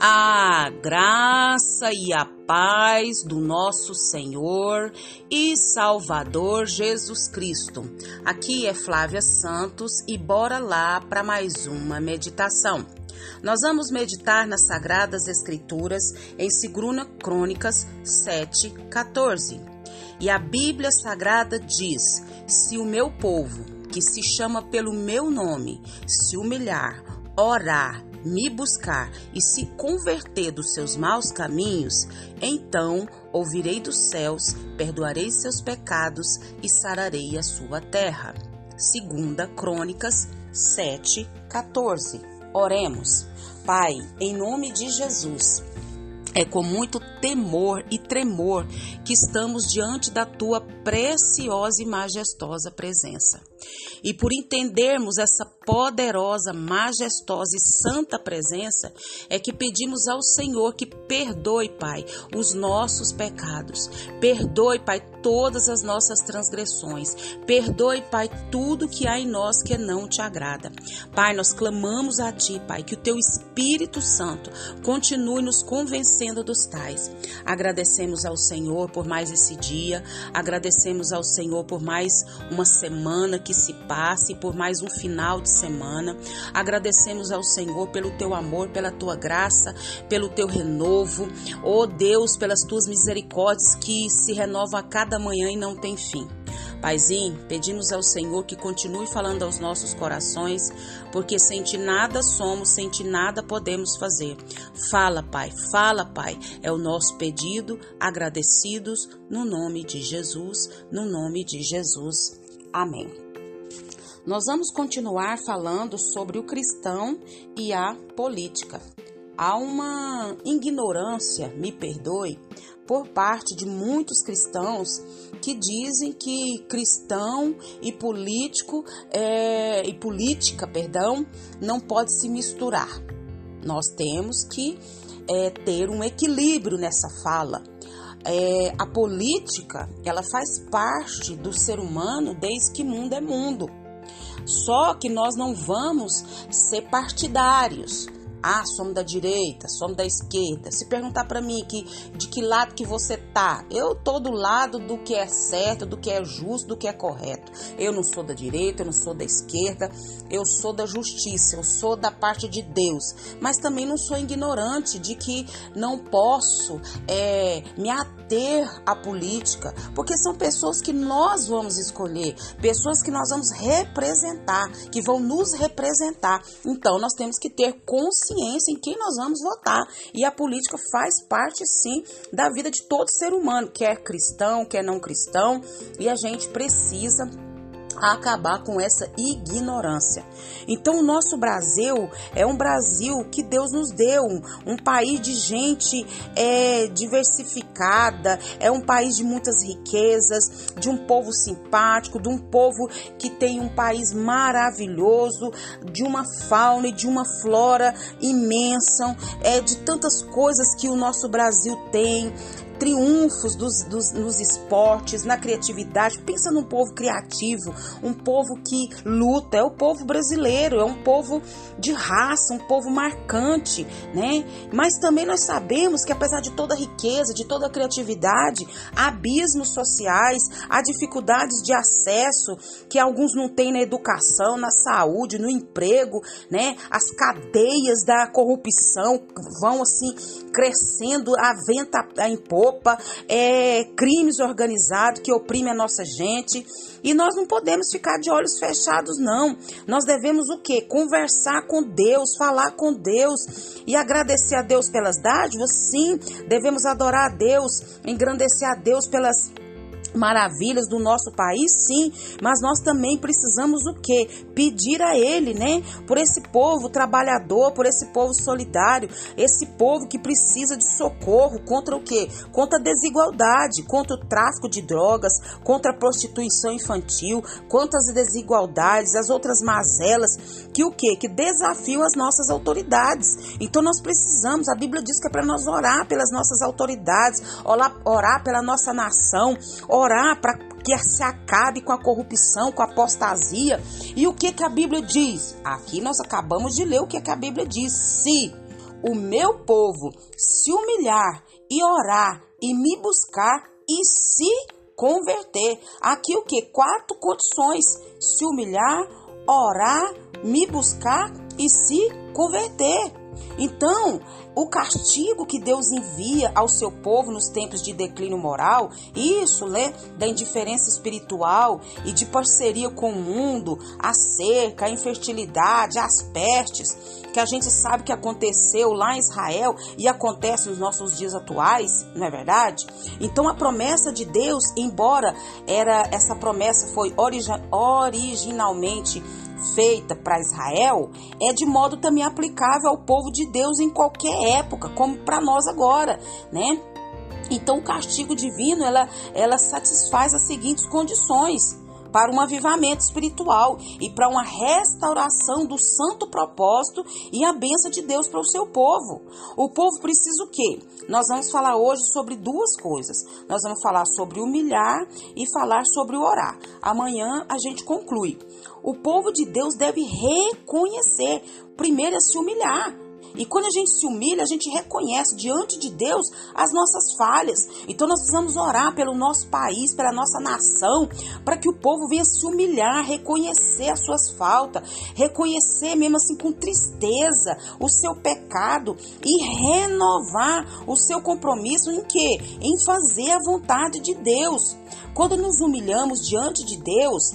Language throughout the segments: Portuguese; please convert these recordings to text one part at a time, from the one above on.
A graça e a paz do nosso Senhor e Salvador Jesus Cristo. Aqui é Flávia Santos e bora lá para mais uma meditação. Nós vamos meditar nas Sagradas Escrituras em 2 Crônicas 7, 14. E a Bíblia Sagrada diz: Se o meu povo, que se chama pelo meu nome, se humilhar, orar, me buscar e se converter dos seus maus caminhos, então ouvirei dos céus, perdoarei seus pecados e sararei a sua terra. Segunda Crônicas 7:14. Oremos. Pai, em nome de Jesus, é com muito temor e tremor que estamos diante da tua preciosa e majestosa presença. E por entendermos essa poderosa, majestosa e santa presença, é que pedimos ao Senhor que perdoe, Pai, os nossos pecados. Perdoe, Pai, todas as nossas transgressões. Perdoe, Pai, tudo que há em nós que não te agrada. Pai, nós clamamos a Ti, Pai, que o Teu Espírito Santo continue nos convencendo dos tais. Agradecemos ao Senhor por mais esse dia, agradecemos ao Senhor por mais uma semana que se passe, por mais um final de semana. Agradecemos ao Senhor pelo Teu amor, pela Tua graça, pelo Teu renovo. Oh Deus, pelas Tuas misericórdias que se renovam a cada manhã e não tem fim. Paizinho, pedimos ao Senhor que continue falando aos nossos corações, porque sem ti nada somos, sem ti nada podemos fazer. Fala, Pai, fala, Pai, é o nosso pedido, agradecidos no nome de Jesus, no nome de Jesus. Amém. Nós vamos continuar falando sobre o cristão e a política. Há uma ignorância, me perdoe, por parte de muitos cristãos que dizem que cristão e político é, e política, perdão, não pode se misturar. Nós temos que é, ter um equilíbrio nessa fala. É, a política ela faz parte do ser humano desde que mundo é mundo. Só que nós não vamos ser partidários. Ah, somos da direita, somos da esquerda. Se perguntar para mim que de que lado que você tá, eu tô do lado do que é certo, do que é justo, do que é correto. Eu não sou da direita, eu não sou da esquerda, eu sou da justiça, eu sou da parte de Deus. Mas também não sou ignorante de que não posso é, me à política, porque são pessoas que nós vamos escolher, pessoas que nós vamos representar, que vão nos representar. Então nós temos que ter consciência em quem nós vamos votar. E a política faz parte, sim, da vida de todo ser humano, quer cristão, quer não cristão, e a gente precisa a acabar com essa ignorância. Então, o nosso Brasil é um Brasil que Deus nos deu, um, país de gente é, diversificada, é um país de muitas riquezas, de um povo simpático, de um povo que tem um país maravilhoso, de uma fauna e de uma flora imensa, é de tantas coisas que o nosso Brasil tem triunfos dos, dos, nos esportes, na criatividade. Pensa num povo criativo, um povo que luta. É o povo brasileiro, é um povo de raça, um povo marcante, né? Mas também nós sabemos que apesar de toda a riqueza, de toda a criatividade, há abismos sociais, há dificuldades de acesso que alguns não têm na educação, na saúde, no emprego, né? As cadeias da corrupção vão assim crescendo a venta a impor roupa, é, crimes organizados que oprimem a nossa gente. E nós não podemos ficar de olhos fechados, não. Nós devemos o quê? Conversar com Deus, falar com Deus e agradecer a Deus pelas dádivas? Sim, devemos adorar a Deus, engrandecer a Deus pelas maravilhas do nosso país, sim, mas nós também precisamos o quê? Pedir a ele, né? Por esse povo trabalhador, por esse povo solidário, esse povo que precisa de socorro contra o quê? Contra a desigualdade, contra o tráfico de drogas, contra a prostituição infantil, contra as desigualdades, as outras mazelas, que o quê? Que desafiam as nossas autoridades. Então nós precisamos, a Bíblia diz que é para nós orar pelas nossas autoridades, orar, orar pela nossa nação, orar para que se acabe com a corrupção, com a apostasia. E o que, que a Bíblia diz? Aqui nós acabamos de ler o que, que a Bíblia diz. Se o meu povo se humilhar e orar e me buscar e se converter. Aqui o que? Quatro condições: se humilhar, orar, me buscar e se converter. Então, o castigo que Deus envia ao seu povo nos tempos de declínio moral, isso, né, da indiferença espiritual e de parceria com o mundo, a cerca, a infertilidade, as pestes, que a gente sabe que aconteceu lá em Israel e acontece nos nossos dias atuais, não é verdade? Então a promessa de Deus, embora era essa promessa foi originalmente feita para Israel é de modo também aplicável ao povo de Deus em qualquer época, como para nós agora, né? Então o castigo divino ela, ela satisfaz as seguintes condições para um avivamento espiritual e para uma restauração do santo propósito e a bênção de Deus para o seu povo. O povo precisa o quê? Nós vamos falar hoje sobre duas coisas. Nós vamos falar sobre humilhar e falar sobre orar. Amanhã a gente conclui. O povo de Deus deve reconhecer, primeiro é se humilhar e quando a gente se humilha, a gente reconhece diante de Deus as nossas falhas. Então nós precisamos orar pelo nosso país, pela nossa nação, para que o povo venha se humilhar, reconhecer as suas faltas, reconhecer mesmo assim com tristeza o seu pecado e renovar o seu compromisso em quê? Em fazer a vontade de Deus. Quando nos humilhamos diante de Deus,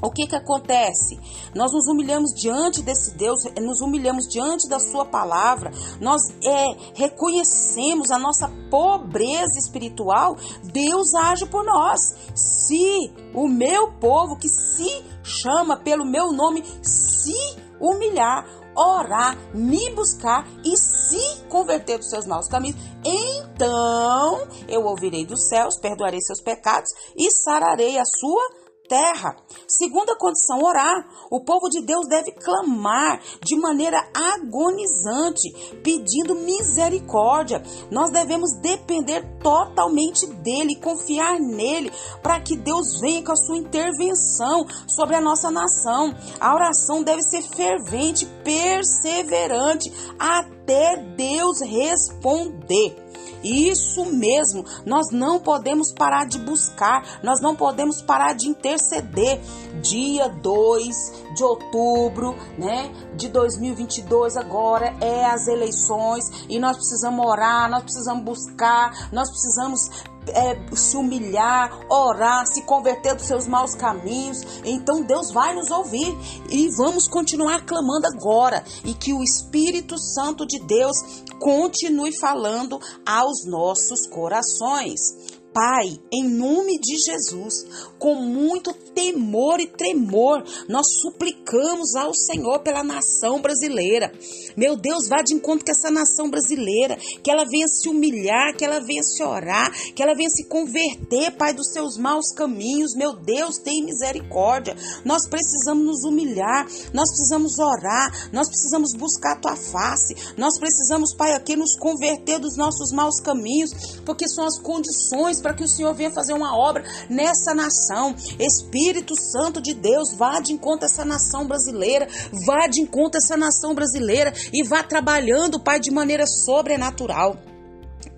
o que que acontece? Nós nos humilhamos diante desse Deus, nos humilhamos diante da Sua palavra, nós é, reconhecemos a nossa pobreza espiritual, Deus age por nós. Se o meu povo que se chama pelo meu nome se humilhar, orar, me buscar e se converter dos seus maus caminhos, então eu ouvirei dos céus, perdoarei seus pecados e sararei a sua terra. Segunda condição, orar. O povo de Deus deve clamar de maneira agonizante, pedindo misericórdia. Nós devemos depender totalmente dele, confiar nele, para que Deus venha com a sua intervenção sobre a nossa nação. A oração deve ser fervente, perseverante, até Deus responder. Isso mesmo, nós não podemos parar de buscar, nós não podemos parar de interceder. Dia 2 de outubro, né, de 2022 agora é as eleições e nós precisamos orar, nós precisamos buscar, nós precisamos é, se humilhar, orar, se converter dos seus maus caminhos, então Deus vai nos ouvir e vamos continuar clamando agora e que o Espírito Santo de Deus continue falando aos nossos corações. Pai, em nome de Jesus, com muito temor e tremor, nós suplicamos ao Senhor pela nação brasileira. Meu Deus, vá de encontro com essa nação brasileira, que ela venha se humilhar, que ela venha se orar, que ela venha se converter, Pai, dos seus maus caminhos. Meu Deus, tem misericórdia. Nós precisamos nos humilhar, nós precisamos orar, nós precisamos buscar a tua face, nós precisamos, Pai, aqui nos converter dos nossos maus caminhos, porque são as condições para que o Senhor venha fazer uma obra nessa nação. Espírito Santo de Deus, vá de encontro essa nação brasileira, vá de encontro essa nação brasileira e vá trabalhando, Pai, de maneira sobrenatural.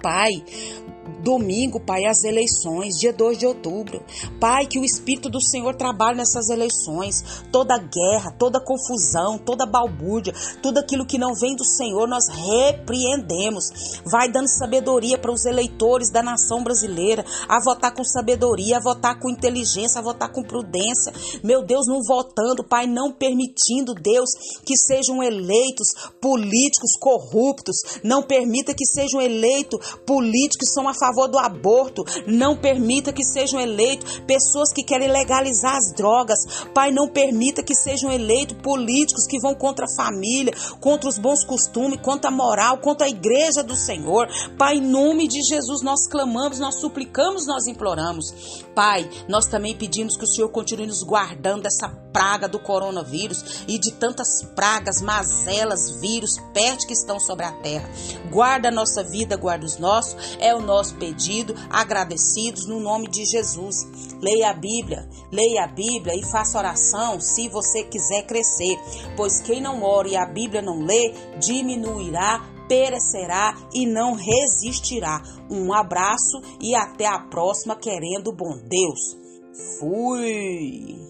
Pai, Domingo, Pai, as eleições, dia 2 de outubro. Pai, que o Espírito do Senhor trabalhe nessas eleições. Toda guerra, toda confusão, toda balbúrdia, tudo aquilo que não vem do Senhor, nós repreendemos. Vai dando sabedoria para os eleitores da nação brasileira a votar com sabedoria, a votar com inteligência, a votar com prudência. Meu Deus, não votando, Pai, não permitindo, Deus, que sejam eleitos políticos corruptos. Não permita que sejam eleitos políticos que são a favor do aborto. Não permita que sejam eleitos pessoas que querem legalizar as drogas. Pai, não permita que sejam eleitos políticos que vão contra a família, contra os bons costumes, contra a moral, contra a igreja do Senhor. Pai, em nome de Jesus, nós clamamos, nós suplicamos, nós imploramos. Pai, nós também pedimos que o Senhor continue nos guardando dessa praga do coronavírus e de tantas pragas, mazelas, vírus, pestes que estão sobre a terra. Guarda a nossa vida, guarda os nossos. É o nosso pedido, agradecidos no nome de Jesus. Leia a Bíblia, leia a Bíblia e faça oração se você quiser crescer, pois quem não ora e a Bíblia não lê, diminuirá perecerá e não resistirá. Um abraço e até a próxima, querendo bom Deus. Fui!